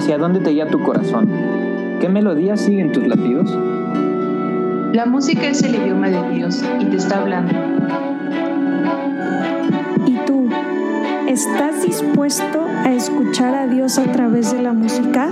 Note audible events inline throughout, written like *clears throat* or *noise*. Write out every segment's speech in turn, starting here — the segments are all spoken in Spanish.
¿Hacia dónde te guía tu corazón? ¿Qué melodías siguen tus latidos? La música es el idioma de Dios y te está hablando. ¿Y tú? ¿Estás dispuesto a escuchar a Dios a través de la música?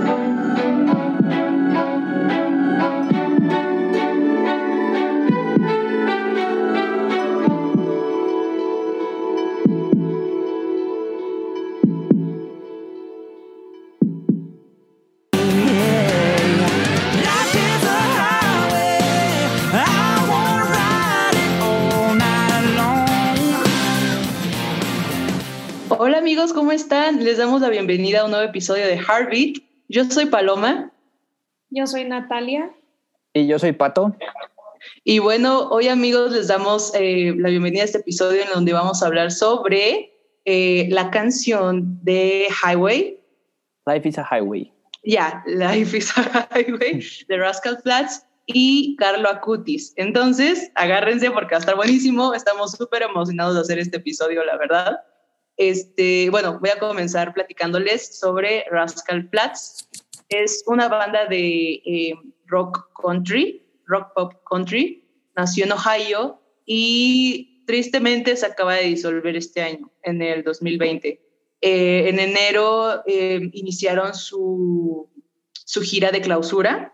¿Cómo están? Les damos la bienvenida a un nuevo episodio de Heartbeat. Yo soy Paloma. Yo soy Natalia. Y yo soy Pato. Y bueno, hoy amigos les damos eh, la bienvenida a este episodio en donde vamos a hablar sobre eh, la canción de Highway. Life is a Highway. Ya, Life is a Highway *laughs* de Rascal Flats y Carlo Acutis. Entonces, agárrense porque va a estar buenísimo. Estamos súper emocionados de hacer este episodio, la verdad. Este, bueno, voy a comenzar platicándoles sobre Rascal Flats. Es una banda de eh, rock country, rock pop country. Nació en Ohio y tristemente se acaba de disolver este año, en el 2020. Eh, en enero eh, iniciaron su, su, gira de clausura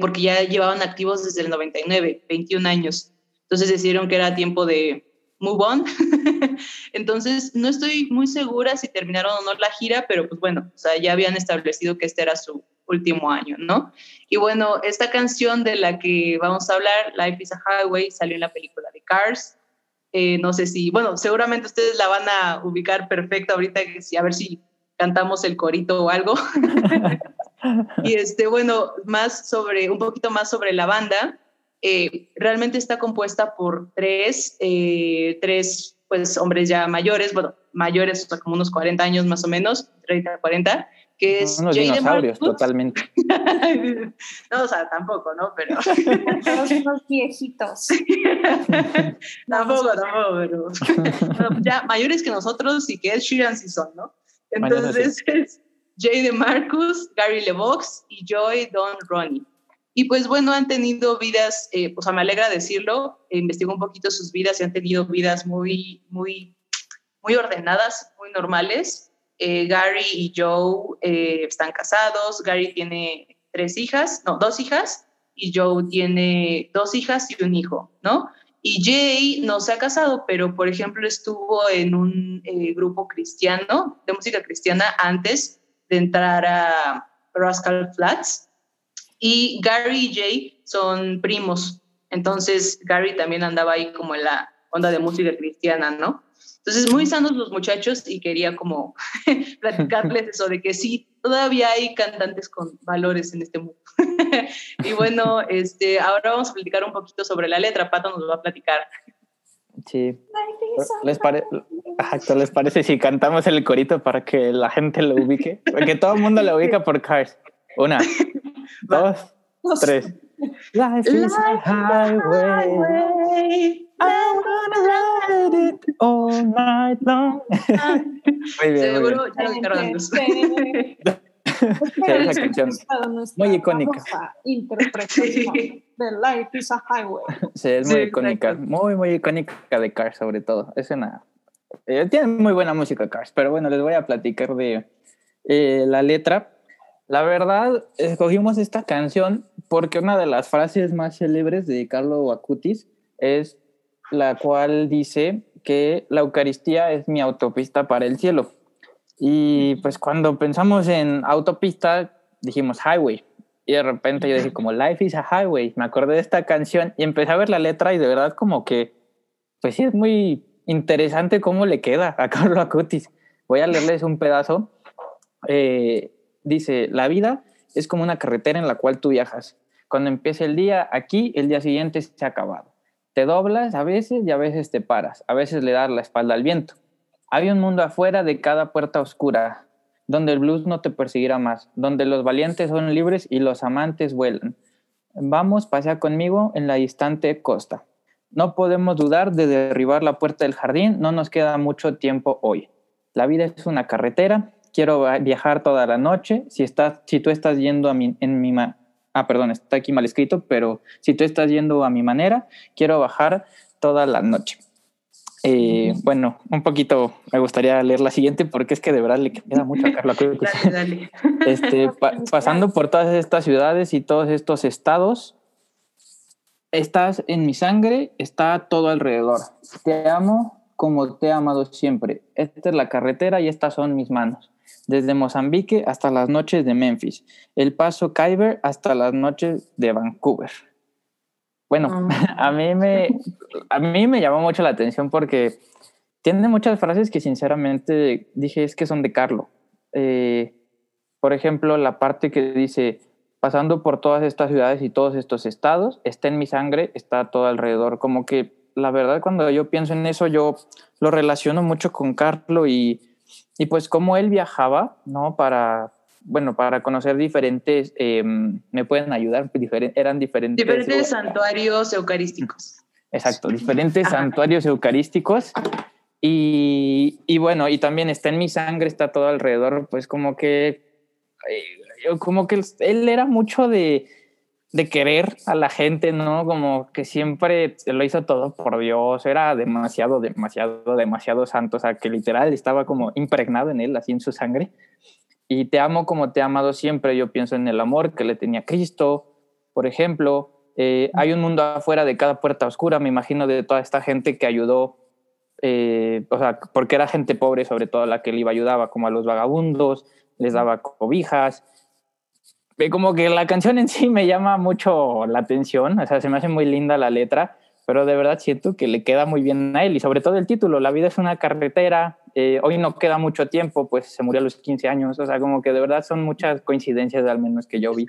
porque ya llevaban activos desde el 99, 21 años. Entonces decidieron que era tiempo de move on. *laughs* Entonces, no estoy muy segura si terminaron o no la gira, pero pues bueno, o sea, ya habían establecido que este era su último año, ¿no? Y bueno, esta canción de la que vamos a hablar, Life is a Highway, salió en la película de Cars. Eh, no sé si, bueno, seguramente ustedes la van a ubicar perfecto ahorita, a ver si cantamos el corito o algo. *laughs* *laughs* y este, bueno, más sobre, un poquito más sobre la banda. Eh, realmente está compuesta por tres, eh, tres pues, hombres ya mayores, bueno, mayores, o sea, como unos 40 años más o menos, 30, 40, que es... Unos dinosaurios, totalmente. *laughs* no, o sea, tampoco, ¿no? Pero... *laughs* unos viejitos. *laughs* tampoco, tampoco, pero... ya mayores que nosotros y que es Sheeran son, ¿no? Entonces es Jay de Marcus, Gary LeVox y Joy Don Ronnie. Y pues bueno, han tenido vidas, eh, o sea, me alegra decirlo, investigo un poquito sus vidas y han tenido vidas muy, muy, muy ordenadas, muy normales. Eh, Gary y Joe eh, están casados, Gary tiene tres hijas, no, dos hijas, y Joe tiene dos hijas y un hijo, ¿no? Y Jay no se ha casado, pero por ejemplo estuvo en un grupo cristiano, de música cristiana, antes de entrar a Rascal Flats y Gary y Jay son primos. Entonces Gary también andaba ahí como en la onda de música cristiana, ¿no? Entonces, muy sanos los muchachos y quería como *laughs* platicarles eso de que sí, todavía hay cantantes con valores en este mundo. *laughs* y bueno, este, ahora vamos a platicar un poquito sobre la letra. Pato nos va a platicar. Sí. ¿Les, ¿Les parece si cantamos el corito para que la gente lo ubique? Porque todo el mundo lo ubica por Cars. Una, *laughs* dos, tres. Life is a highway. I wanna ride it all night long. *laughs* muy bien, Seguro ya lo *laughs* esa canción muy icónica. Interpretación de Life is a Highway. Sí, es muy icónica. Muy, muy icónica de Cars, sobre todo. Es una. Eh, tiene muy buena música Cars, pero bueno, les voy a platicar de eh, la letra la verdad, escogimos esta canción porque una de las frases más célebres de Carlo Acutis es la cual dice que la Eucaristía es mi autopista para el cielo. Y pues cuando pensamos en autopista, dijimos highway. Y de repente yo dije como Life is a Highway. Me acordé de esta canción y empecé a ver la letra y de verdad como que, pues sí, es muy interesante cómo le queda a *laughs* Carlo Acutis. Voy a leerles un pedazo. Eh, dice, la vida es como una carretera en la cual tú viajas. Cuando empieza el día aquí, el día siguiente se ha acabado. Te doblas a veces y a veces te paras, a veces le das la espalda al viento. Hay un mundo afuera de cada puerta oscura, donde el blues no te perseguirá más, donde los valientes son libres y los amantes vuelan. Vamos, pasea conmigo en la distante costa. No podemos dudar de derribar la puerta del jardín, no nos queda mucho tiempo hoy. La vida es una carretera, quiero viajar toda la noche. Si, estás, si tú estás yendo a mi, en mi... Ah, perdón, está aquí mal escrito, pero si tú estás yendo a mi manera, quiero bajar toda la noche. Eh, bueno, un poquito me gustaría leer la siguiente porque es que de verdad le queda mucho *laughs* a Carla Cruz. dale, dale. *laughs* Este, *laughs* pasando por todas estas ciudades y todos estos estados, estás en mi sangre, está todo alrededor. Te amo como te he amado siempre. Esta es la carretera y estas son mis manos. Desde Mozambique hasta las noches de Memphis. El paso Kyber hasta las noches de Vancouver. Bueno, *laughs* a, mí me, a mí me llamó mucho la atención porque tiene muchas frases que sinceramente dije es que son de Carlo. Eh, por ejemplo, la parte que dice, pasando por todas estas ciudades y todos estos estados, está en mi sangre, está todo alrededor. Como que la verdad cuando yo pienso en eso, yo lo relaciono mucho con Carlo y, y pues cómo él viajaba, ¿no? Para, bueno, para conocer diferentes, eh, me pueden ayudar, eran diferentes. Diferentes santuarios eucarísticos. Exacto, diferentes santuarios eucarísticos. Y, y, bueno, y también está en mi sangre, está todo alrededor, pues como que, eh, como que él era mucho de, de querer a la gente, ¿no? Como que siempre lo hizo todo por Dios, era demasiado, demasiado, demasiado santo, o sea, que literal estaba como impregnado en él, así en su sangre. Y te amo como te he amado siempre. Yo pienso en el amor que le tenía Cristo, por ejemplo. Eh, hay un mundo afuera de cada puerta oscura, me imagino, de toda esta gente que ayudó, eh, o sea, porque era gente pobre, sobre todo la que él iba ayudaba, como a los vagabundos, les daba cobijas. Como que la canción en sí me llama mucho la atención, o sea, se me hace muy linda la letra, pero de verdad siento que le queda muy bien a él y sobre todo el título, La vida es una carretera, eh, hoy no queda mucho tiempo, pues se murió a los 15 años, o sea, como que de verdad son muchas coincidencias al menos que yo vi.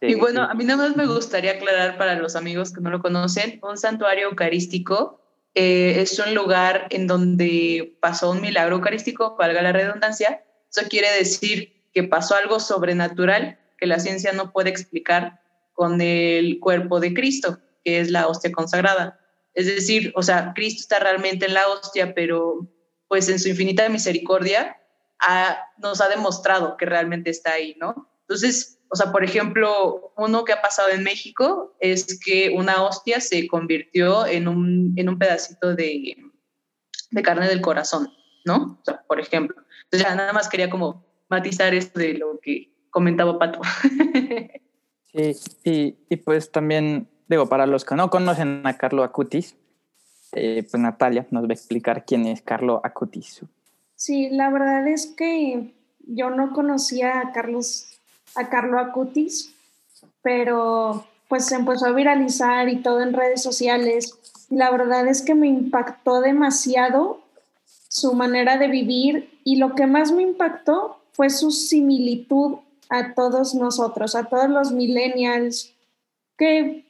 y bueno, a mí nada más me gustaría aclarar para los amigos que no lo conocen, un santuario eucarístico eh, es un lugar en donde pasó un milagro eucarístico, valga la redundancia, eso quiere decir que pasó algo sobrenatural que la ciencia no puede explicar con el cuerpo de Cristo que es la hostia consagrada. Es decir, o sea, Cristo está realmente en la hostia, pero pues en su infinita misericordia nos ha demostrado que realmente está ahí, ¿no? Entonces, o sea, por ejemplo, uno que ha pasado en México es que una hostia se convirtió en un, en un pedacito de, de carne del corazón, ¿no? O sea, por ejemplo. Entonces, ya nada más quería como matizar esto de lo que comentaba Pato. *laughs* sí, y, y pues también digo, para los que no conocen a Carlo Acutis, eh, pues Natalia nos va a explicar quién es Carlo Acutis. Sí, la verdad es que yo no conocía a Carlos, a Carlo Acutis, pero pues se empezó a viralizar y todo en redes sociales. Y la verdad es que me impactó demasiado su manera de vivir y lo que más me impactó fue su similitud a todos nosotros, a todos los millennials, que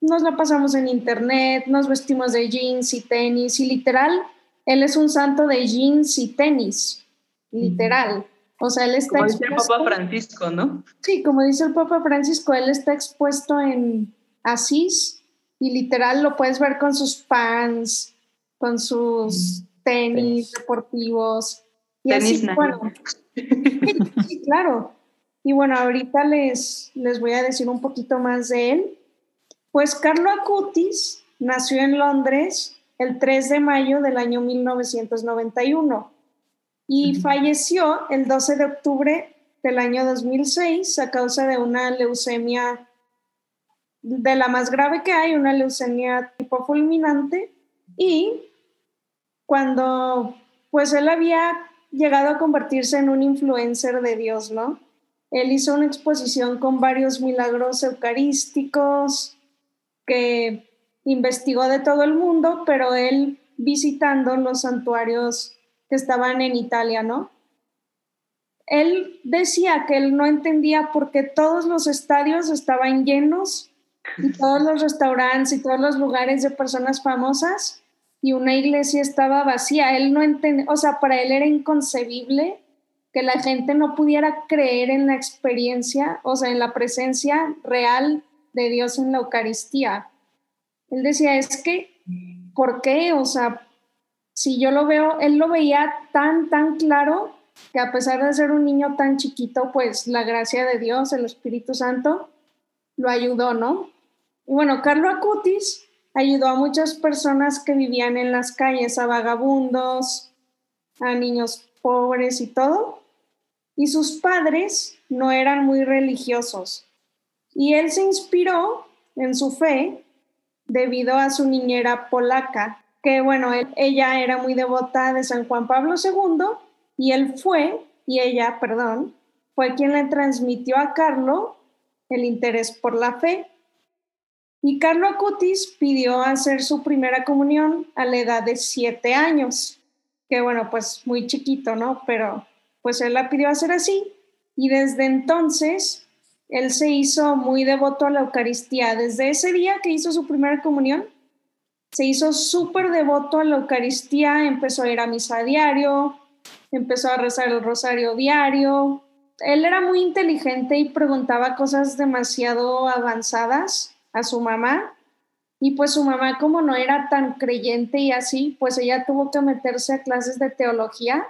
nos la pasamos en internet, nos vestimos de jeans y tenis y literal, él es un santo de jeans y tenis, literal. O sea, él está como dice el Papa Francisco, ¿no? Sí, como dice el Papa Francisco, él está expuesto en Asís y literal lo puedes ver con sus pants, con sus tenis, deportivos. Y tenis así, bueno. Sí, claro. Y bueno, ahorita les, les voy a decir un poquito más de él. Pues Carlo Acutis nació en Londres el 3 de mayo del año 1991 y falleció el 12 de octubre del año 2006 a causa de una leucemia de la más grave que hay, una leucemia tipo fulminante y cuando pues él había llegado a convertirse en un influencer de Dios, ¿no? Él hizo una exposición con varios milagros eucarísticos, que investigó de todo el mundo, pero él visitando los santuarios que estaban en Italia, ¿no? Él decía que él no entendía por qué todos los estadios estaban llenos y todos los restaurantes y todos los lugares de personas famosas y una iglesia estaba vacía. Él no entendía, o sea, para él era inconcebible que la gente no pudiera creer en la experiencia, o sea, en la presencia real de Dios en la Eucaristía. Él decía, es que, ¿por qué? O sea, si yo lo veo, él lo veía tan, tan claro que a pesar de ser un niño tan chiquito, pues la gracia de Dios, el Espíritu Santo, lo ayudó, ¿no? Y bueno, Carlo Acutis ayudó a muchas personas que vivían en las calles, a vagabundos, a niños pobres y todo. Y sus padres no eran muy religiosos. Y él se inspiró en su fe debido a su niñera polaca, que bueno, ella era muy devota de San Juan Pablo II y él fue, y ella, perdón, fue quien le transmitió a Carlo el interés por la fe. Y Carlo Acutis pidió hacer su primera comunión a la edad de siete años, que bueno, pues muy chiquito, ¿no? Pero pues él la pidió hacer así. Y desde entonces, él se hizo muy devoto a la Eucaristía. Desde ese día que hizo su primera comunión, se hizo súper devoto a la Eucaristía, empezó a ir a misa diario, empezó a rezar el rosario diario. Él era muy inteligente y preguntaba cosas demasiado avanzadas a su mamá. Y pues su mamá, como no era tan creyente y así, pues ella tuvo que meterse a clases de teología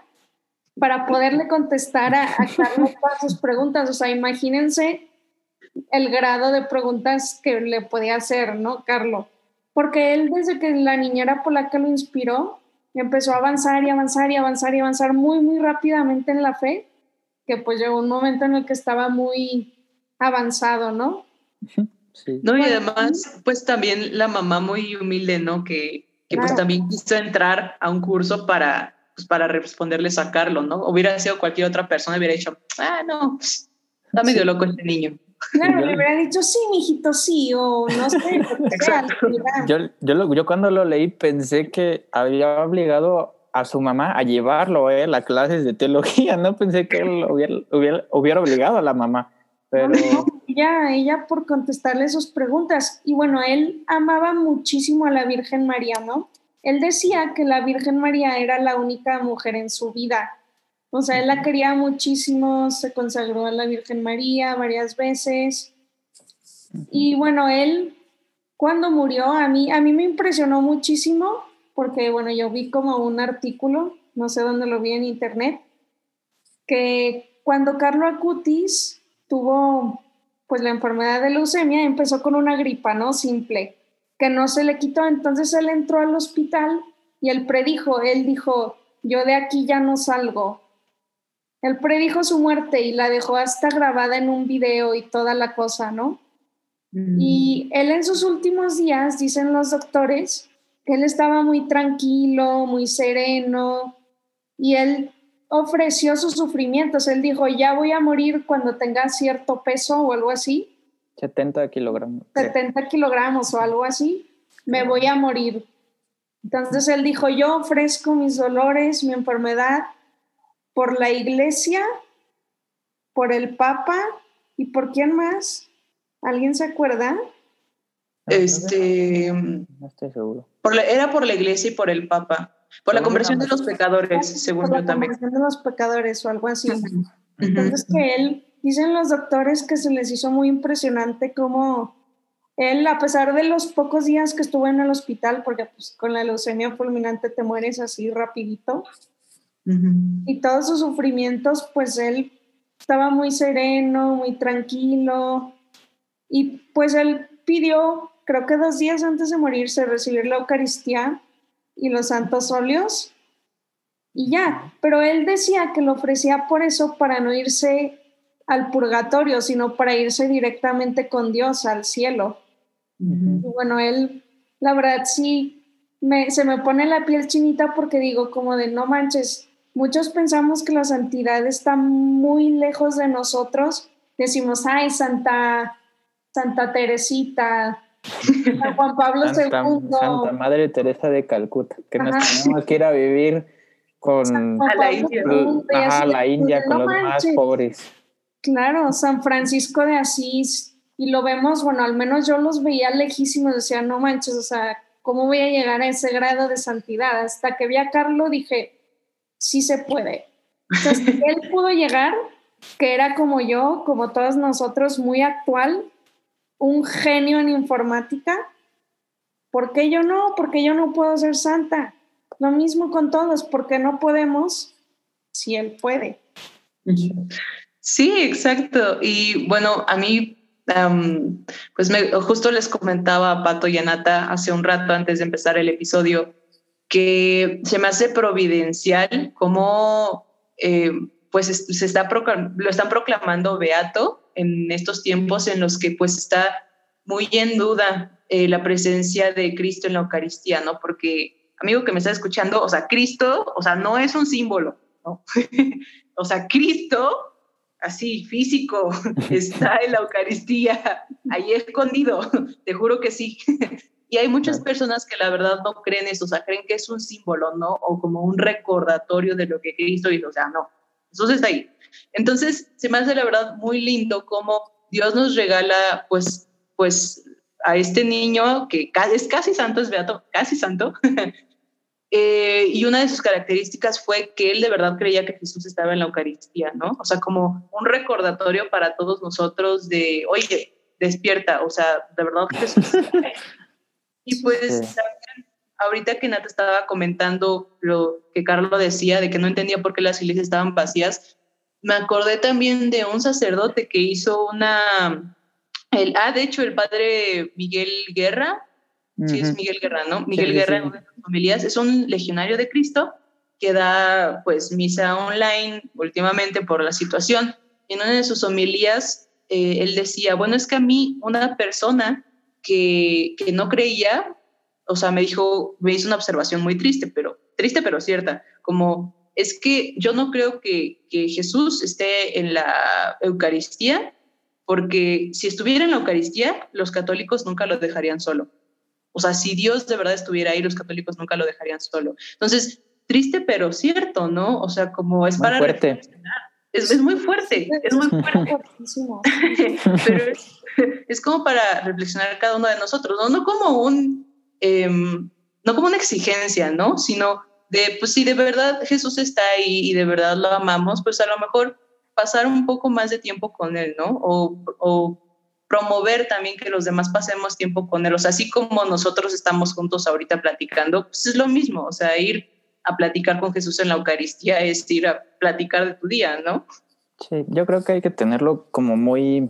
para poderle contestar a, Carlos *laughs* todas sus preguntas. O sea, imagínense el grado de preguntas que le podía hacer, ¿no, Carlos? Porque él, desde que la niñera polaca lo inspiró, empezó a avanzar y avanzar y avanzar y avanzar muy, muy rápidamente en la fe, que pues llegó un momento en el que estaba muy avanzado, ¿no? Sí. No, y además, pues también la mamá muy humilde, ¿no? Que, que pues también quiso entrar a un curso para, pues para responderle sacarlo, ¿no? Hubiera sido cualquier otra persona, hubiera dicho, ah, no, está medio loco este niño. Claro, le hubiera dicho, sí, mijito, sí, o no sé. *laughs* yo, yo, yo cuando lo leí pensé que había obligado a su mamá a llevarlo a él a clases de teología, *laughs* no pensé que él hubiera, hubiera, hubiera obligado a la mamá. Pero... ella, ella por contestarle sus preguntas. Y bueno, él amaba muchísimo a la Virgen María, ¿no? Él decía que la Virgen María era la única mujer en su vida o sea, él la quería muchísimo, se consagró a la Virgen María varias veces. Y bueno, él cuando murió, a mí, a mí me impresionó muchísimo porque, bueno, yo vi como un artículo, no sé dónde lo vi en internet, que cuando Carlo Acutis tuvo pues la enfermedad de leucemia, empezó con una gripa, ¿no? Simple, que no se le quitó. Entonces él entró al hospital y él predijo, él dijo, yo de aquí ya no salgo, él predijo su muerte y la dejó hasta grabada en un video y toda la cosa, ¿no? Mm. Y él en sus últimos días, dicen los doctores, que él estaba muy tranquilo, muy sereno, y él ofreció sus sufrimientos. Él dijo, ya voy a morir cuando tenga cierto peso o algo así. 70 kilogramos. 70 kilogramos o algo así, me voy a morir. Entonces él dijo, yo ofrezco mis dolores, mi enfermedad, por la iglesia, por el papa y por quién más. ¿Alguien se acuerda? Este. No estoy seguro. era por la iglesia y por el papa. Por la conversión de los pecadores, según yo también. Por la conversión de los pecadores o algo así. Entonces, que él, dicen los doctores que se les hizo muy impresionante cómo él, a pesar de los pocos días que estuvo en el hospital, porque pues, con la leucemia fulminante te mueres así rapidito, y todos sus sufrimientos, pues él estaba muy sereno, muy tranquilo. Y pues él pidió, creo que dos días antes de morirse, recibir la Eucaristía y los santos óleos. Y ya, pero él decía que lo ofrecía por eso, para no irse al purgatorio, sino para irse directamente con Dios al cielo. Y bueno, él, la verdad, sí, me, se me pone la piel chinita porque digo como de, no manches, Muchos pensamos que la santidad está muy lejos de nosotros. Decimos, ay, Santa, Santa Teresita, San Juan Pablo II. Santa Madre Teresa de Calcuta, que nos tenemos que ir a vivir con la India, la India con los más pobres. Claro, San Francisco de Asís, y lo vemos, bueno, al menos yo los veía lejísimos, decía, no manches, o sea, ¿cómo voy a llegar a ese grado de santidad? Hasta que vi a Carlos dije, sí se puede. Entonces, *laughs* él pudo llegar, que era como yo, como todos nosotros, muy actual, un genio en informática. ¿Por qué yo no? Porque yo no puedo ser santa. Lo mismo con todos, porque no podemos si Él puede. Sí, exacto. Y bueno, a mí, pues justo les comentaba a Pato y a Nata hace un rato antes de empezar el episodio que se me hace providencial cómo eh, pues se está lo están proclamando Beato en estos tiempos en los que pues está muy en duda eh, la presencia de Cristo en la Eucaristía, ¿no? Porque, amigo que me está escuchando, o sea, Cristo, o sea, no es un símbolo, ¿no? *laughs* o sea, Cristo, así, físico, *laughs* está en la Eucaristía, ahí escondido, *laughs* te juro que sí. y hay muchas personas que la verdad no creen eso, o sea, creen que es un símbolo, ¿no? O como un recordatorio de lo que Cristo hizo, o sea, no, Jesús está ahí. Entonces, se me hace la verdad muy lindo cómo Dios nos regala, pues, pues a este niño que es casi santo, es beato, casi santo. *laughs* Eh, y una de sus características fue que él de verdad creía que Jesús estaba en la Eucaristía, ¿no? O sea, como un recordatorio para todos nosotros de, oye, despierta, o sea, de verdad Jesús. *laughs* y pues ahorita que Nata estaba comentando lo que Carlos decía de que no entendía por qué las iglesias estaban vacías, me acordé también de un sacerdote que hizo una el, ah, de hecho, el padre Miguel Guerra, sí es Miguel Guerra, ¿no? Miguel Guerra en una familias es un legionario de Cristo que da pues misa online últimamente por la situación. En una de sus homilías, eh, él decía, bueno, es que a mí una persona que, que no creía, o sea, me dijo, me hizo una observación muy triste, pero triste pero cierta, como es que yo no creo que, que Jesús esté en la Eucaristía porque si estuviera en la Eucaristía, los católicos nunca lo dejarían solo. O sea, si Dios de verdad estuviera ahí, los católicos nunca lo dejarían solo. Entonces, triste pero cierto, ¿no? O sea, como es para fuerte. Es, es, muy fuerte, es muy fuerte. *laughs* pero es, como para reflexionar cada uno de nosotros, ¿no? No como un, em, no como una exigencia, ¿no? Sino de, pues si de verdad Jesús está ahí y de verdad lo amamos, pues a lo mejor pasar un poco más de tiempo con él, ¿no? O, promover también que los demás pasemos tiempo con él. O sea, así como nosotros estamos juntos ahorita platicando, pues es lo mismo, o sea, ir a platicar con Jesús en la Eucaristía es ir a platicar de tu día, ¿no? Sí, yo creo que hay que tenerlo como muy,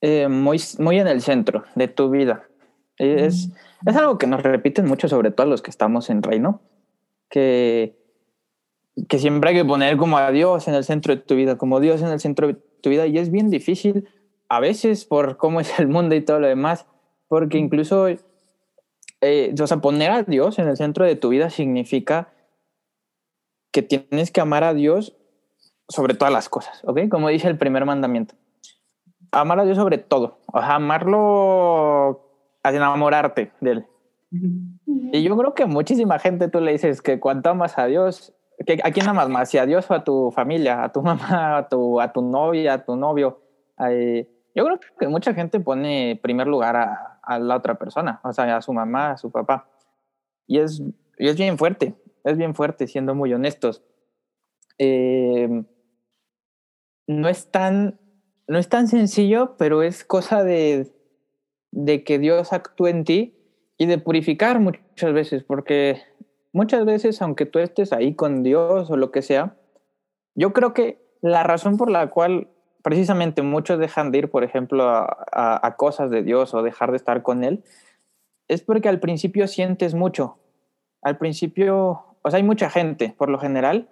eh, muy, muy en el centro de tu vida. Es, es algo que nos repiten mucho, sobre todo los que estamos en reino, que que siempre hay que poner como a Dios en el centro de tu vida, como Dios en el centro de tu vida, y es bien difícil a veces por cómo es el mundo y todo lo demás, porque incluso, eh, o sea, poner a Dios en el centro de tu vida significa que tienes que amar a Dios sobre todas las cosas, ¿ok? Como dice el primer mandamiento. Amar a Dios sobre todo, o sea, amarlo, enamorarte de Él. Y yo creo que muchísima gente tú le dices que cuanto amas a Dios, ¿A quién amas más? ¿Si a Dios o a tu familia? ¿A tu *laughs* mamá? ¿A tu, a tu novia? ¿A tu novio? Yo creo que mucha gente pone primer lugar a, la otra persona, o sea, a su mamá, a su papá. Y es, y es bien fuerte, es bien fuerte, siendo muy honestos. Eh, no, es tan, no es tan sencillo, pero es cosa de, de que Dios actúe en ti y de purificar muchas veces, porque muchas veces, aunque tú estés ahí con Dios o lo que sea, yo creo que la razón por la cual precisamente muchos dejan de ir, por ejemplo, a, cosas de Dios o dejar de estar con Él, es porque al principio sientes mucho. Al principio, o sea, hay mucha gente, por lo general,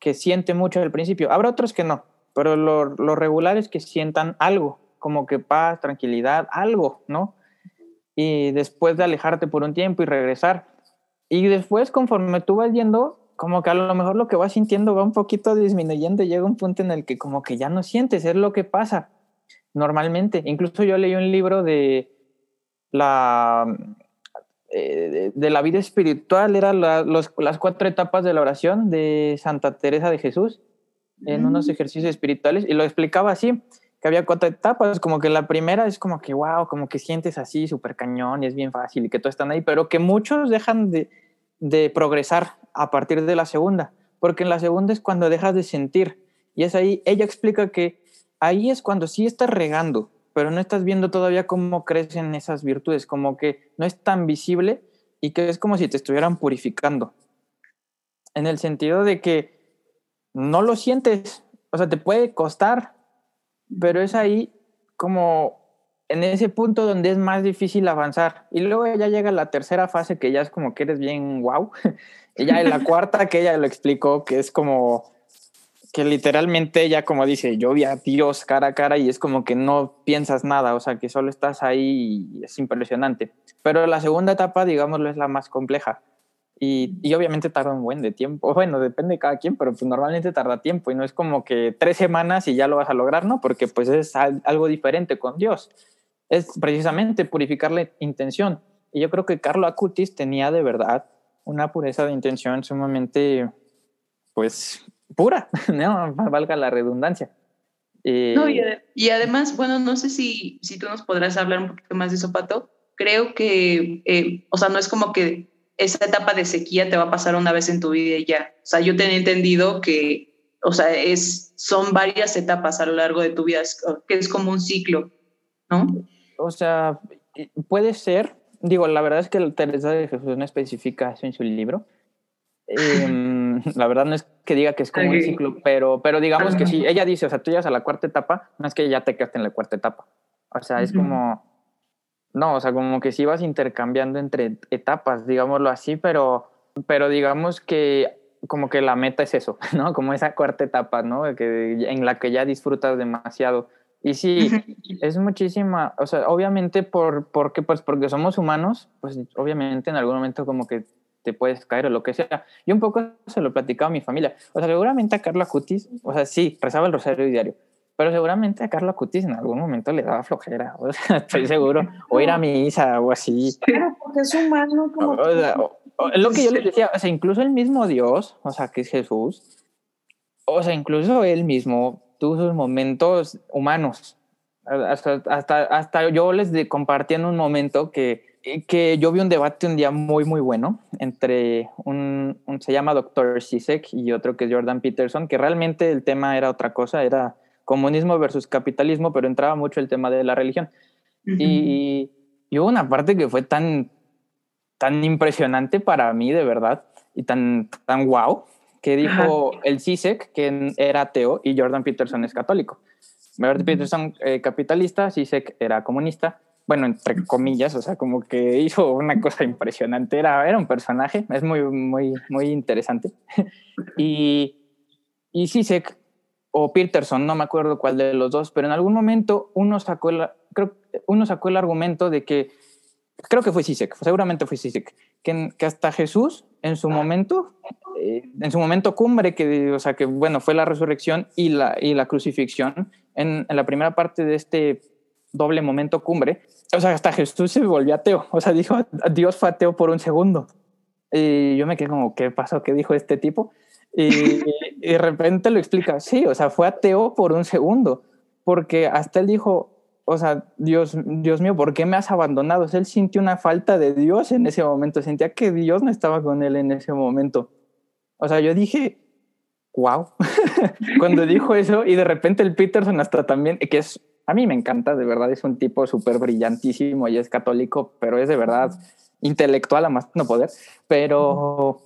que siente mucho al principio. Habrá otros que no, pero lo, lo regular es que sientan algo, como que paz, tranquilidad, algo, ¿no? Y después de alejarte por un tiempo y regresar, y después, conforme tú vas yendo, como que a lo mejor lo que vas sintiendo va un poquito disminuyendo y llega un punto en el que como que ya no sientes, es lo que pasa normalmente. Incluso yo leí un libro de la, eh, de, la vida espiritual, eran las cuatro etapas de la oración de Santa Teresa de Jesús en unos mm. ejercicios espirituales y lo explicaba así que había cuatro etapas, como que la primera es como que, wow, como que sientes así súper cañón y es bien fácil y que todos están ahí, pero que muchos dejan de, de progresar a partir de la segunda, porque en la segunda es cuando dejas de sentir y es ahí, ella explica que ahí es cuando sí estás regando, pero no estás viendo todavía cómo crecen esas virtudes, como que no es tan visible y que es como si te estuvieran purificando. En el sentido de que no lo sientes. O sea, te puede costar, pero es ahí como en ese punto donde es más difícil avanzar. Y luego ya llega la tercera fase que ya es como que eres bien wow. *laughs* y ya en la *laughs* cuarta que ella lo explicó, que es como que literalmente ella como dice, yo vi a Dios cara a cara y es como que no piensas nada, o sea, que solo estás ahí y es impresionante. Pero la segunda etapa, digámoslo, es la más compleja. Y, y, obviamente tarda un buen de tiempo. *laughs* Bueno, depende de cada quien, pero pues normalmente tarda tiempo y no es como que tres semanas y ya lo vas a lograr, ¿no? Porque pues es algo diferente con Dios. Es precisamente purificar la intención. Y yo creo que Carlo Acutis tenía de verdad una pureza de intención sumamente, pues, pura, *laughs* ¿no? Valga la redundancia. no, y, además, bueno, no sé si, si tú nos podrás hablar un poquito más de eso, Pato. Creo que, eh, o sea, no es como que esa etapa de sequía te va a pasar una vez en tu vida y ya. O sea, yo tenía entendido que, o sea, es, son varias etapas a lo largo de tu vida, que es como un ciclo, ¿no? O sea, puede ser, digo, la verdad es que Teresa de Jesús no especifica eso en su libro, Em, *laughs* la verdad no es que diga que es como un ciclo, pero, pero digamos que sí, ella dice, o sea, tú llegas a la cuarta etapa, no es que ya te quedaste en la cuarta etapa. O sea, es como, no, o sea, como que sí vas intercambiando entre etapas, digámoslo así, pero, pero digamos que como que la meta es eso, *laughs* ¿no? Como esa cuarta etapa, ¿no? Que, en la que ya disfrutas demasiado. Y sí, es muchísima, o sea, obviamente por, porque, pues porque somos humanos, pues obviamente en algún momento como que te puedes caer o lo que sea. Y un poco se lo platicaba a mi familia. O sea, seguramente a Carla Cutis, o sea, sí, rezaba el rosario diario, pero seguramente a Carla Cutis en algún momento le daba flojera, o sea, *laughs* estoy seguro, o ir a misa o así. Claro, porque es humano como... O lo que yo les decía, o sea, incluso el mismo Dios, o sea, que es Jesús, o sea, incluso él mismo tuvo sus momentos humanos. Hasta, hasta, hasta yo les compartí en un momento que que yo vi un debate un día muy, muy bueno entre un, se llama Dr. Sisek y otro que es Jordan Peterson, que realmente el tema era otra cosa, era comunismo versus capitalismo, pero entraba mucho el tema de la religión. y, hubo una parte que fue tan, tan impresionante para mí, de verdad, y tan, tan wow, que dijo el Sisek, que era ateo, y Jordan Peterson es católico. Jordan Peterson eh, capitalista, Sisek era comunista, bueno, entre comillas, o sea, como que hizo una cosa impresionante, era, era un personaje, es muy, muy, muy interesante. *laughs* y, y Sisek o Peterson, no me acuerdo cuál de los dos, pero en algún momento uno sacó el, creo, uno sacó el argumento de que, creo que fue Sisek, seguramente fue Sisek, que, que hasta Jesús en su momento, eh, en su momento cumbre, que, o sea, que bueno, fue la resurrección y la, y la crucifixión, en, en la primera parte de este doble momento cumbre, o sea, hasta Jesús se volvió ateo, o sea, dijo, Dios fue ateo por un segundo. Y yo me quedé como, ¿qué pasó? ¿Qué dijo este tipo? Y, de repente lo explica, sí, o sea, fue ateo por un segundo, porque hasta él dijo, o sea, Dios, Dios mío, ¿por qué me has abandonado? O sea, él sintió una falta de Dios en ese momento, sentía que Dios no estaba con él en ese momento. O sea, yo dije, wow, *laughs* cuando dijo eso y de repente el Peterson hasta también, que es a mí me encanta, de verdad, es un tipo súper brillantísimo y es católico, pero es de verdad intelectual a más no poder. Pero,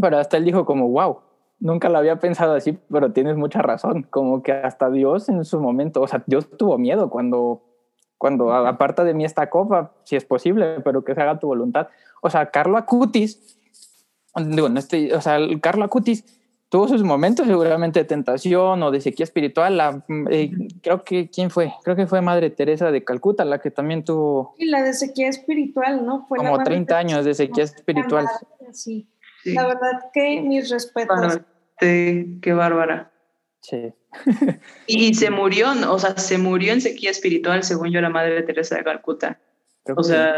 pero hasta él dijo como, wow, nunca lo había pensado así, pero tienes mucha razón, como que hasta Dios en su momento, o sea, Dios tuvo miedo cuando, cuando aparta de mí esta copa, si es posible, pero que se haga tu voluntad. O sea, Carlo Acutis, digo, no estoy, o sea, Carlo Acutis tuvo sus momentos seguramente de tentación o de sequía espiritual. La, eh, creo que, ¿quién fue? Creo que fue Madre Teresa de Calcuta, la que también tuvo... Sí, la de sequía espiritual, ¿no? Fue como 30 años de sequía espiritual. Sí. La verdad que mis respetos. qué bárbara. Sí. y se murió, o sea, se murió en sequía espiritual, según yo, la Madre Teresa de Calcuta. o sea,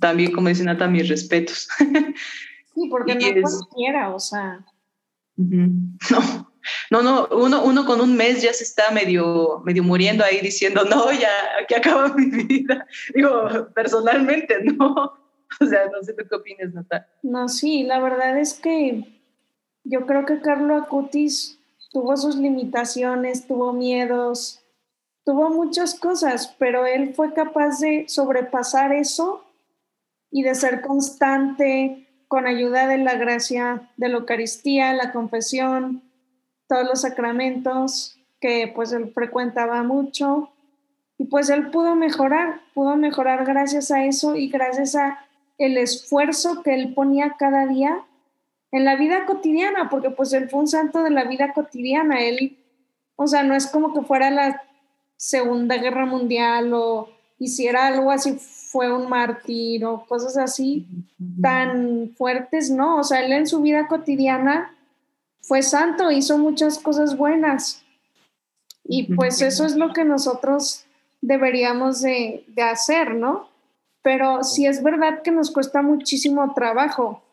también, como dice Nata, mis respetos. sí, porque no cualquiera, o sea... No, no, no, uno, uno con un mes ya se está medio, medio muriendo ahí diciendo, no, ya, aquí acaba mi vida. Digo, personalmente, *laughs* no. *laughs* O sea, no sé qué opinas, Natalia. No, sí, la verdad es que yo creo que Carlo Acutis tuvo sus limitaciones, tuvo miedos, tuvo muchas cosas, pero él fue capaz de sobrepasar eso y de ser constante, con ayuda de la gracia de la Eucaristía, la confesión, todos los sacramentos que pues él frecuentaba mucho y pues él pudo mejorar, pudo mejorar gracias a eso y gracias a el esfuerzo que él ponía cada día en la vida cotidiana, porque pues él fue un santo de la vida cotidiana, él, o sea, no es como que fuera la Segunda Guerra Mundial o hiciera algo así, fue un mártir o cosas así tan fuertes, no, o sea, él en su vida cotidiana fue santo, hizo muchas cosas buenas. Y pues eso es lo que nosotros deberíamos de, de hacer, ¿no? Pero sí es verdad que nos cuesta muchísimo trabajo,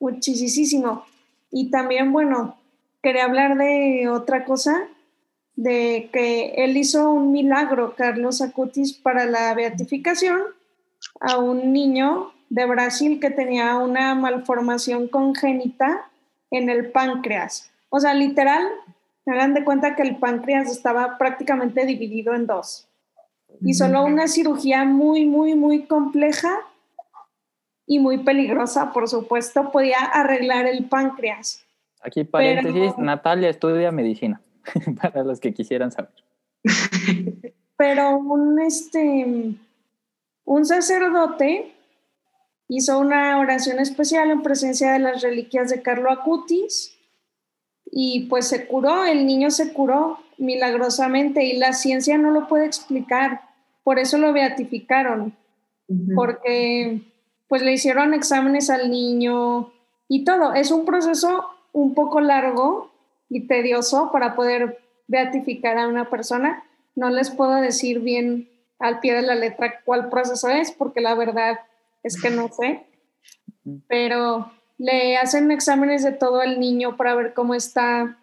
muchísimo. Y también, bueno, quería hablar de otra cosa, de que él hizo un milagro, Carlos Acutis, para la beatificación a un niño de Brasil que tenía una malformación congénita en el páncreas. O sea, literal, hagan de cuenta que el páncreas estaba prácticamente dividido en dos. Y solo una cirugía muy, muy, muy compleja y muy peligrosa, por supuesto, podía arreglar el páncreas. Aquí paréntesis, Natalia estudia medicina, *laughs* para los que quisieran saber. Pero un, este, un sacerdote hizo una oración especial en presencia de las reliquias de Carlo Acutis y pues se curó, el niño se curó milagrosamente y la ciencia no lo puede explicar, por eso lo beatificaron, porque pues le hicieron exámenes al niño y todo. Es un proceso un poco largo y tedioso para poder beatificar a una persona. No les puedo decir bien al pie de la letra cuál proceso es, porque la verdad es que no sé. Pero le hacen exámenes de todo el niño para ver cómo está.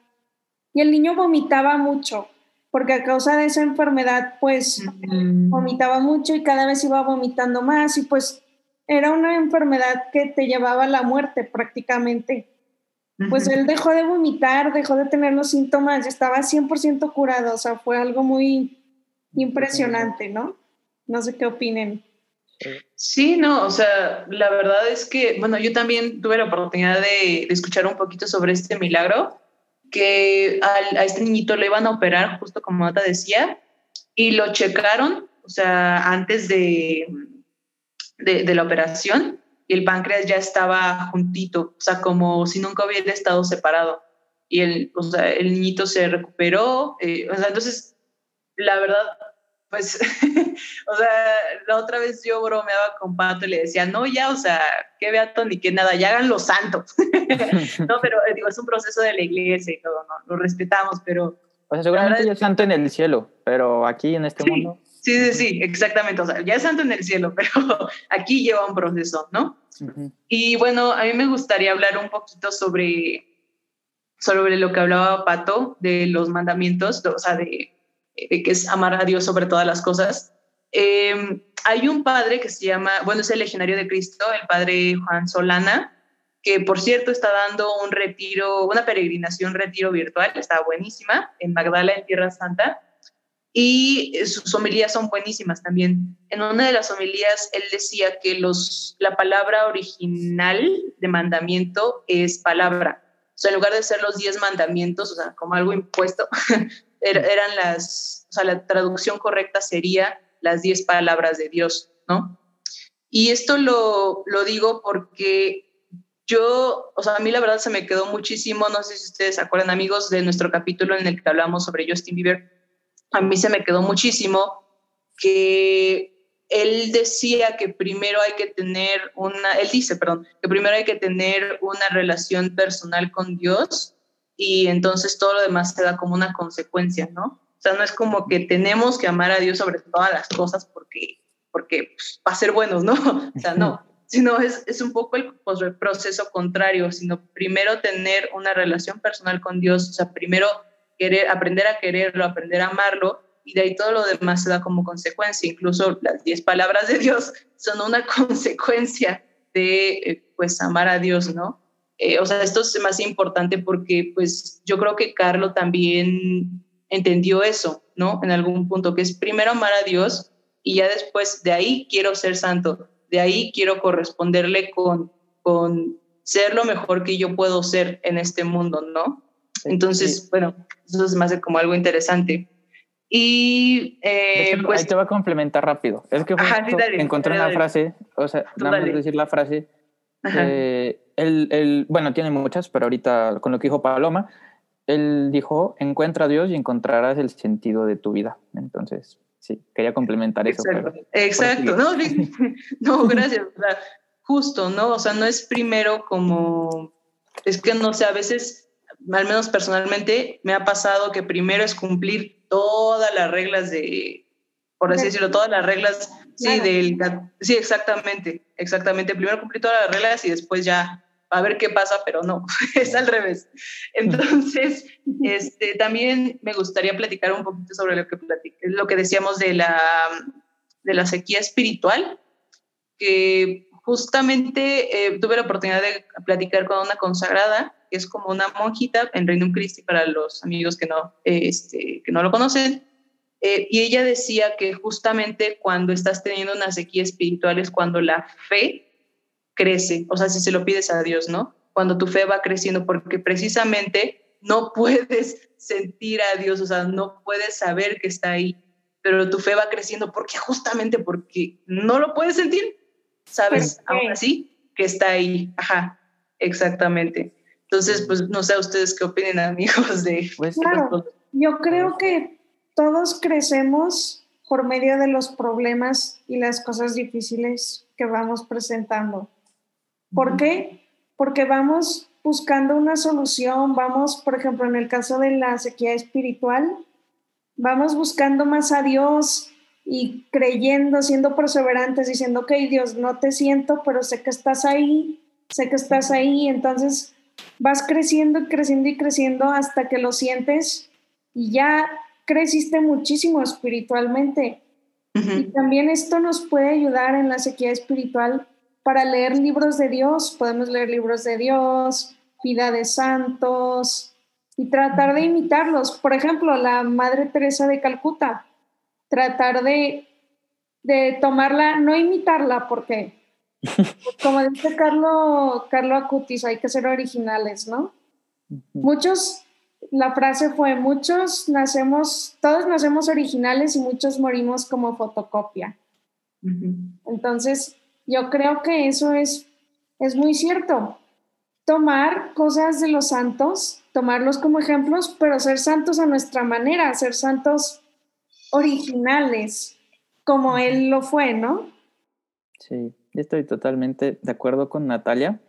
Y el niño vomitaba mucho, porque a causa de esa enfermedad, pues vomitaba mucho y cada vez iba vomitando más y pues era una enfermedad que te llevaba a la muerte prácticamente. Pues él dejó de vomitar, dejó de tener los síntomas, estaba 100% curado, o sea, fue algo muy impresionante, ¿no? No sé qué opinen. Sí, no, o sea, la verdad es que, bueno, yo también tuve la oportunidad de, escuchar un poquito sobre este milagro, que a este niñito lo iban a operar, justo como Nata decía, y lo checaron, o sea, antes de, de, la operación, y el páncreas ya estaba juntito, o sea, como si nunca hubiera estado separado. Y el, o sea, el niñito se recuperó, eh, entonces, la verdad, pues, *laughs* o sea, la otra vez yo bromeaba con Pato y le decía, no, ya, o sea, qué beato ni qué nada, ya hagan los santos. *laughs* no, pero eh, digo, es un proceso de la iglesia y todo, ¿no? Lo respetamos, pero... O sea, seguramente ya es santo en el cielo, pero aquí en este mundo... Sí, sí, sí, exactamente. O sea, ya es santo en el cielo, *laughs* pero aquí lleva un proceso, ¿no? Y bueno, a mí me gustaría hablar un poquito sobre, sobre lo que hablaba Pato, de los mandamientos, o sea, de eh, que es amar a Dios sobre todas las cosas. Em, hay un padre que se llama, bueno, es el legionario de Cristo, el padre Juan Solana, que por cierto está dando un retiro, una peregrinación retiro virtual, está buenísima, en Magdala, en Tierra Santa, y sus homilías son buenísimas también. En una de las homilías él decía que los, la palabra original de mandamiento es palabra. O sea, en lugar de ser los diez mandamientos, o sea, como algo impuesto, *laughs* Er, eran las, o sea, la traducción correcta sería las diez palabras de Dios, ¿no? Y esto lo, lo digo porque yo, o sea, a mí la verdad se me quedó muchísimo, no sé si ustedes se acuerdan amigos de nuestro capítulo en el que hablamos sobre Justin Bieber, a mí se me quedó muchísimo que él decía que primero hay que tener una, él dice, perdón, que primero hay que tener una relación personal con Dios y entonces todo lo demás se da como una consecuencia, ¿no? O sea, no es como que tenemos que amar a Dios sobre todas las cosas porque, porque pues, va a ser buenos, ¿no? *laughs* O sea, no, sino es, es un poco el, pues, el proceso contrario, sino primero tener una relación personal con Dios, o sea, primero querer, aprender a quererlo, aprender a amarlo, y de ahí todo lo demás se da como consecuencia. Incluso las diez palabras de Dios son una *laughs* consecuencia de, eh, pues, amar a Dios, ¿no? Eh, o sea, esto es más importante porque pues yo creo que Carlos también entendió eso, ¿no? En algún punto, que es primero amar a Dios y ya después de ahí quiero ser santo, de ahí quiero corresponderle con, con ser lo mejor que yo puedo ser en este mundo, ¿no? Entonces, bueno, eso se me hace como algo interesante. Y eh, pues, ahí te va a complementar rápido. Es que encontré una frase, o sea, nada más decir la frase. Eh, él, bueno, tiene muchas, pero ahorita con lo que dijo Paloma, él dijo, encuentra a Dios y encontrarás el sentido de tu vida. Entonces, sí, quería complementar eso. Exacto, no, *laughs* no, gracias. Justo, ¿no? O sea, no es primero como, es que no sé, a veces, al menos personalmente, me ha pasado que primero es cumplir todas las reglas de, por así decirlo, todas las reglas, sí, del, sí, exactamente, exactamente. Primero cumplir todas las reglas y después ya a ver qué pasa, pero no, *laughs* es al revés. Entonces, *laughs* este, también me gustaría platicar un poquito sobre lo que, lo que decíamos de la, de la sequía espiritual, que justamente eh, tuve la oportunidad de platicar con una consagrada, que es como una monjita en Reino Christi para los amigos que no, este, que no lo conocen. Eh, y ella decía que justamente cuando estás teniendo una sequía espiritual es cuando la fe crece, o sea, si se lo pides a Dios, ¿no? Cuando tu fe va creciendo, porque precisamente no *laughs* puedes sentir a Dios, o sea, no puedes saber que está ahí, pero tu fe va creciendo porque justamente porque no lo puedes sentir, sabes aún así que está ahí, ajá, exactamente. Entonces, pues no sé ustedes qué opinen, *laughs* amigos, de... Pues, claro, yo creo que todos crecemos por medio de los problemas y las cosas difíciles que vamos presentando. ¿Por qué? Porque vamos buscando una solución, vamos, por ejemplo, en el caso de la sequía espiritual, vamos buscando más a Dios y creyendo, siendo perseverantes, diciendo, ok, Dios, no te siento, pero sé que estás ahí, sé que estás ahí, entonces vas creciendo y creciendo y creciendo hasta que lo sientes y ya creciste muchísimo espiritualmente. Y también esto nos puede ayudar en la sequía espiritual para leer libros de Dios. Podemos leer libros de Dios, vida de santos y tratar de imitarlos. Por ejemplo, la Madre Teresa de Calcuta. Tratar de, de tomarla, no imitarla, porque *laughs* como dice Carlo, Carlo Acutis, hay que ser originales, ¿no? Muchos, la frase fue, muchos nacemos, todos nacemos originales y muchos morimos como fotocopia. Entonces, yo creo que eso es, es muy cierto. Tomar cosas de los santos, tomarlos como ejemplos, pero ser santos a nuestra manera, ser santos originales, como él lo fue, ¿no? Sí, estoy totalmente de acuerdo con Natalia.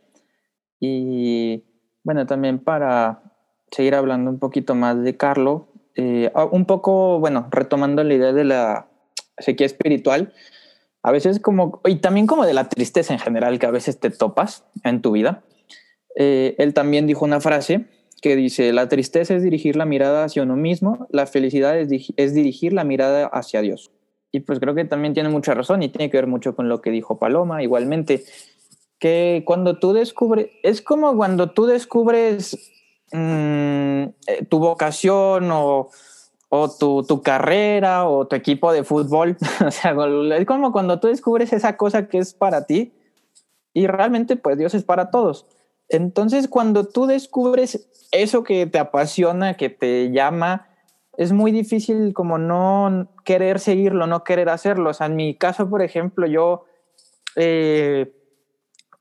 Y bueno, también para seguir hablando un poquito más de Carlo, eh, ah, un poco, bueno, retomando la idea de la sequía espiritual, a veces como, y también como de la tristeza en general que a veces te topas en tu vida. Eh, él también dijo una frase que dice, la tristeza es dirigir la mirada hacia uno mismo, la felicidad es, es dirigir la mirada hacia Dios. Y pues creo que también tiene mucha razón y tiene que ver mucho con lo que dijo Paloma, igualmente, que cuando tú descubres, es como cuando tú descubres mm, eh, tu vocación o o tu, tu, carrera o tu equipo de fútbol. *laughs* o sea, es como cuando tú descubres esa cosa que es para ti y realmente pues Dios es para todos. Entonces cuando tú descubres eso que te apasiona, que te llama, es muy difícil como no querer seguirlo, no querer hacerlo. O sea, en mi caso, por ejemplo, yo, eh,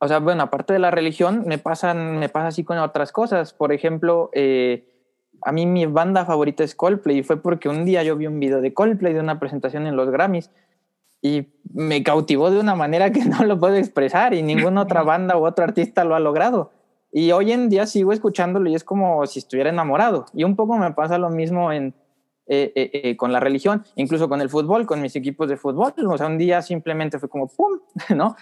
o sea, bueno, aparte de la religión, me, pasan, me pasa así con otras cosas. Por ejemplo, eh, a mí mi banda favorita es Coldplay y fue porque un día yo vi un video de Coldplay de una presentación en los Grammys y me cautivó de una manera que *laughs* no lo puedo expresar y ninguna otra *laughs* banda u otro artista lo ha logrado. Y hoy en día sigo escuchándolo y es como si estuviera enamorado. Y un poco me pasa lo mismo en, eh, eh, eh, con la religión, incluso con el fútbol, con mis equipos de fútbol. O sea, un día simplemente fue como ¡pum! *laughs* ¿no?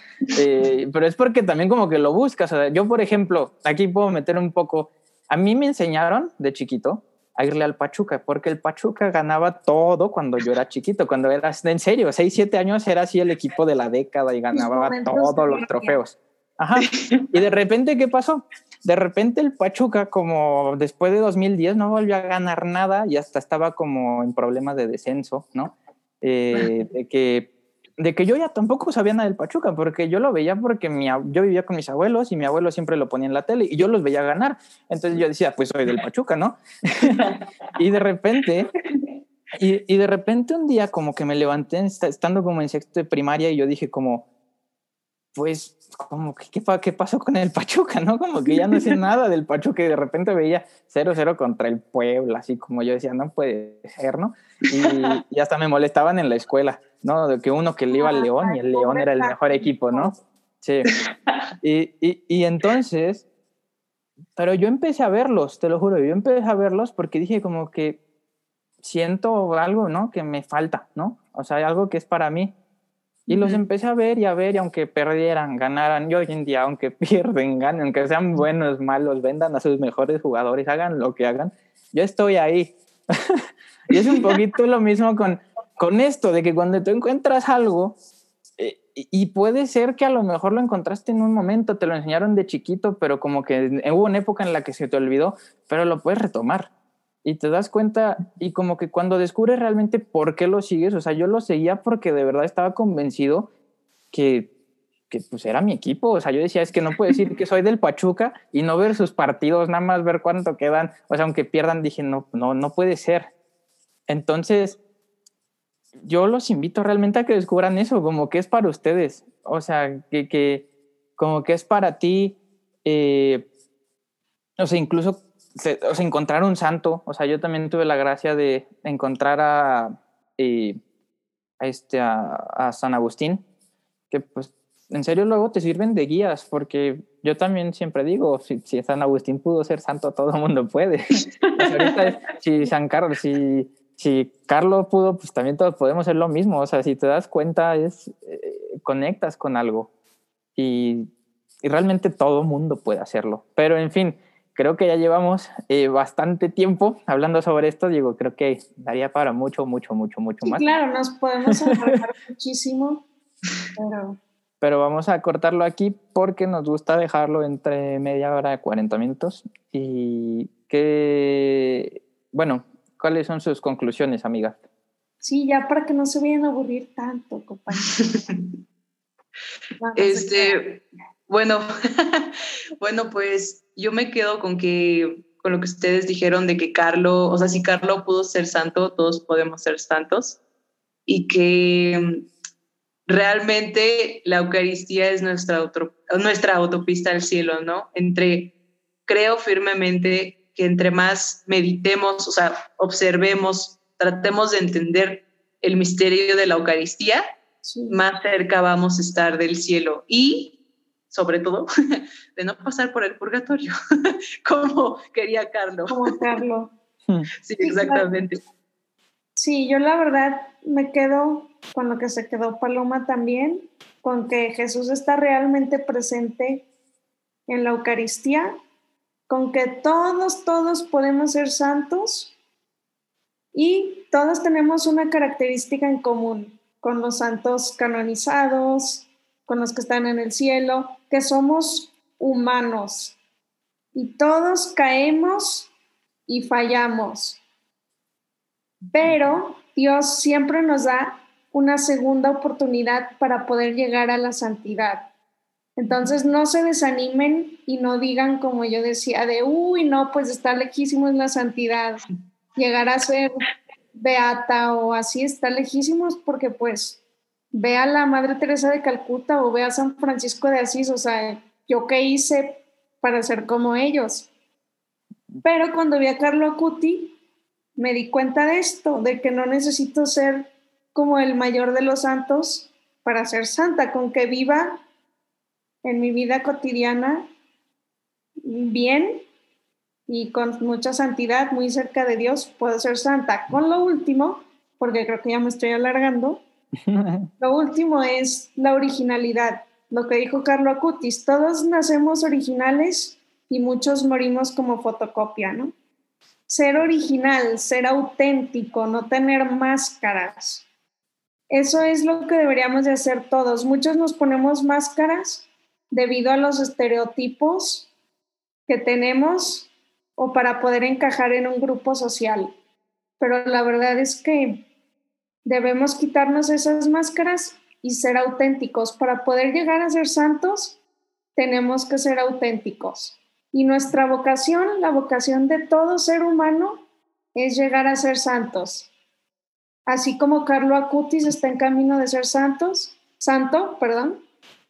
pero es porque también como que lo buscas. O sea, yo, por ejemplo, aquí puedo meter un poco a mí me enseñaron de chiquito a irle al Pachuca, porque el Pachuca ganaba todo cuando yo era chiquito, cuando era, en serio, 6, 7 años era así el equipo de la década y ganaba todos los trofeos. Ajá. Y de repente, ¿qué pasó? De repente el Pachuca, como después de 2010, no volvió a ganar nada y hasta estaba como en problemas de descenso, ¿no? Eh, *laughs* de que de que yo ya tampoco sabía nada del Pachuca, porque yo lo veía porque mi, yo vivía con mis abuelos y mi abuelo siempre lo ponía en la tele y yo los veía ganar. Entonces yo decía, pues soy del Pachuca, ¿no? *laughs* y de repente, y, y, de repente un día como que me levanté estando como en sexto de primaria y yo dije como, pues, como que, ¿qué, ¿qué, pasó con el Pachuca, no? Como que ya no sé nada del Pachuca y de repente veía 0-0 contra el Puebla, así como yo decía, no puede ser, ¿no? Y, hasta me molestaban en la escuela, ¿no? De que uno que le iba al León y el León era el mejor equipo, ¿no? Sí. Y, y, y entonces, pero yo empecé a verlos, te lo juro, yo empecé a verlos porque dije como que siento algo, ¿no? Que me falta, ¿no? O sea, algo que es para mí. Y los empecé a ver y a ver, y aunque perdieran, ganaran, yo hoy en día, aunque *laughs* pierden, ganen, aunque sean buenos, malos, vendan a sus mejores jugadores, hagan lo que hagan, yo estoy ahí. *laughs* y es un poquito lo mismo con, con esto, de que cuando tú encuentras algo, eh, y puede ser que a lo mejor lo encontraste en un momento, te lo enseñaron de chiquito, pero como que hubo una época en la que se te olvidó, pero lo puedes retomar y te das cuenta y como que cuando descubres realmente por qué lo sigues, o sea, yo lo seguía porque de verdad estaba convencido que, que pues era mi equipo, o sea, yo decía, es que no puedo decir que soy del Pachuca y no ver sus partidos, nada más ver cuánto quedan, o sea, aunque pierdan, dije, no, no, no puede ser. Entonces, yo los invito realmente a que descubran eso, como que es para ustedes, o sea, que, que como que es para ti, eh, o sea, incluso o sea, encontrar un santo, o sea, yo también tuve la gracia de encontrar a, eh, a, este, a, San Agustín, que pues en serio luego te sirven de guías, porque yo también siempre digo, si, San Agustín pudo ser santo, todo el mundo puede. *laughs* Pues ahorita, si San Carlos, si, si Carlos pudo, pues también todos podemos hacer lo mismo, o sea, si te das cuenta, es, eh, conectas con algo y, y realmente todo mundo puede hacerlo. Pero en fin, creo que ya llevamos eh, bastante tiempo hablando sobre esto. Digo, creo que daría para mucho, mucho, mucho, mucho más. Claro, nos podemos *laughs* alargar muchísimo, pero... Pero vamos a cortarlo aquí porque nos gusta dejarlo entre media hora y 40 minutos. Y que, bueno, ¿cuáles son sus conclusiones, amiga? Sí, ya para que no se vayan a aburrir tanto, compañeros. *laughs* este, bueno, *laughs* bueno, pues yo me quedo con que con lo que ustedes dijeron de que Carlo, o sea, si Carlo pudo ser santo, todos podemos ser santos y que realmente la Eucaristía es nuestra, nuestra autopista al cielo, ¿no? Entre, creo firmemente que entre más meditemos, o sea, observemos, tratemos de entender el misterio de la Eucaristía, más cerca vamos a estar del cielo. Y sobre todo, *laughs* de no pasar por el purgatorio, *laughs* como quería Carlos. Como Carlos. sí, exactamente. Sí, yo la verdad me quedo con lo que se quedó Paloma también, con que Jesús está realmente presente en la Eucaristía, con que todos, todos podemos ser santos y todos tenemos una característica en común con los santos canonizados, con los que están en el cielo, que somos humanos y todos caemos y fallamos. Pero Dios siempre nos da una segunda oportunidad para poder llegar a la santidad. Entonces no se desanimen y no digan como yo decía de, uy, no, pues está lejísimo en la santidad. Llegar a ser beata o así está lejísimos porque pues ve a la Madre Teresa de Calcuta o ve a San Francisco de Asís, o sea, yo qué hice para ser como ellos. Pero cuando vi a Carlo Acuti, me di cuenta de esto, de que no necesito ser como el mayor de los santos para ser santa, con que viva en mi vida cotidiana bien y con mucha santidad, muy cerca de Dios, puedo ser santa. Con lo último, porque creo que ya me estoy alargando, *laughs* Lo último es la originalidad, lo que dijo Carlo Acutis, todos nacemos originales y muchos morimos como fotocopia, ¿no? Ser original, ser auténtico, no tener máscaras. Eso es lo que deberíamos de hacer todos. Muchos nos ponemos máscaras debido a los estereotipos que tenemos o para poder encajar en un grupo social. Pero la verdad es que debemos quitarnos esas máscaras y ser auténticos. Para poder llegar a ser santos, tenemos que ser auténticos. Y nuestra vocación, la vocación de todo ser humano, es llegar a ser santos. Así como Carlo Acutis está en camino de ser santos, santo, perdón,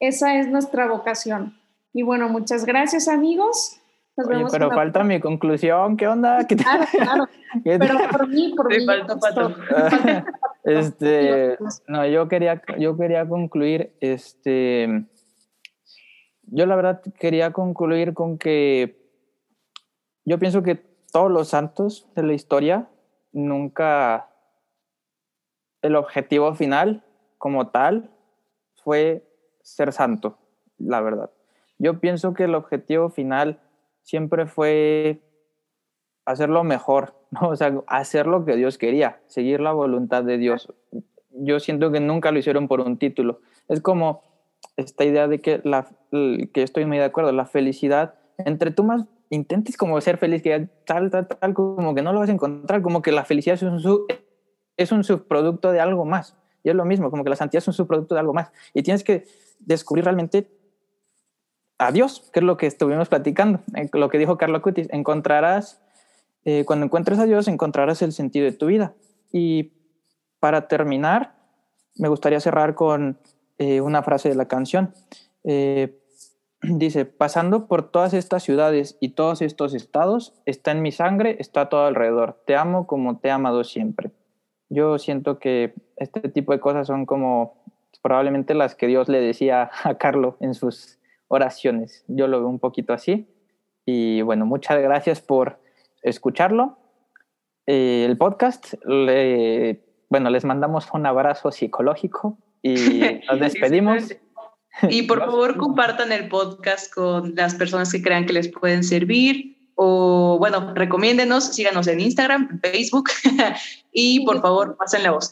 esa es nuestra vocación. Y bueno, muchas gracias amigos. Nos Oye, pero falta mi conclusión, ¿qué onda? *laughs* Claro, claro. *laughs* pero por mí, por mí. *laughs* este, no, yo quería, yo quería concluir, este, yo la verdad quería concluir con que yo pienso que todos los santos de la historia nunca el objetivo final como tal fue ser santo, la verdad. Yo pienso que el objetivo final siempre fue hacerlo mejor, ¿no? *laughs* O sea, hacer lo que Dios quería, seguir la voluntad de Dios. Yo siento que nunca lo hicieron por un título. Es como esta idea de que, la, que estoy muy de acuerdo, la felicidad, entre tú más intentes como ser feliz, que tal, tal, tal, como que no lo vas a encontrar, como que la felicidad es un, es un subproducto de algo más. Y es lo mismo, como que la santidad es un subproducto de algo más. Y tienes que descubrir realmente a Dios, que es lo que estuvimos platicando, eh, lo que dijo Carlos Cutis, encontrarás, eh, cuando encuentres a Dios, encontrarás el sentido de tu vida. Y para terminar, me gustaría cerrar con eh, una frase de la canción. *clears throat* dice, pasando por todas estas ciudades y todos estos estados, está en mi sangre, está todo alrededor. Te amo como te he amado siempre. Yo siento que este tipo de cosas son como probablemente las que Dios le decía a Carlos en sus oraciones. Yo lo veo un poquito así. Y bueno, muchas gracias por escucharlo. Eh, el podcast, bueno, les mandamos un abrazo psicológico y *laughs* nos despedimos. Y por *laughs* favor compartan el podcast con las personas que crean que les pueden servir o bueno, recomiéndenos, síganos en Instagram, Facebook *laughs* y por favor pasen la voz.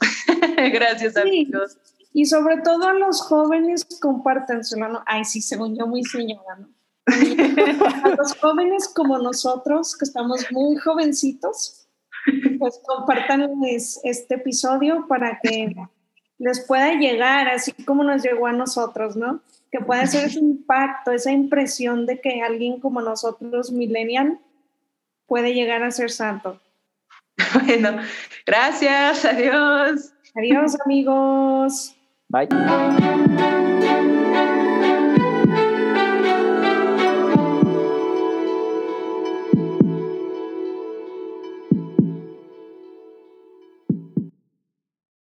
Gracias amigos. Y sobre todo a los jóvenes, compártanselo. ¿no? Ay, sí, según yo, muy señora, ¿no? A los jóvenes como nosotros, que estamos muy jovencitos, pues compártanles este episodio para que les pueda llegar, así como nos llegó a nosotros, ¿no? Que pueda ser ese impacto, esa impresión de que alguien como nosotros, millennial, puede llegar a ser santo. Bueno, gracias, adiós. Adiós, amigos. Bye.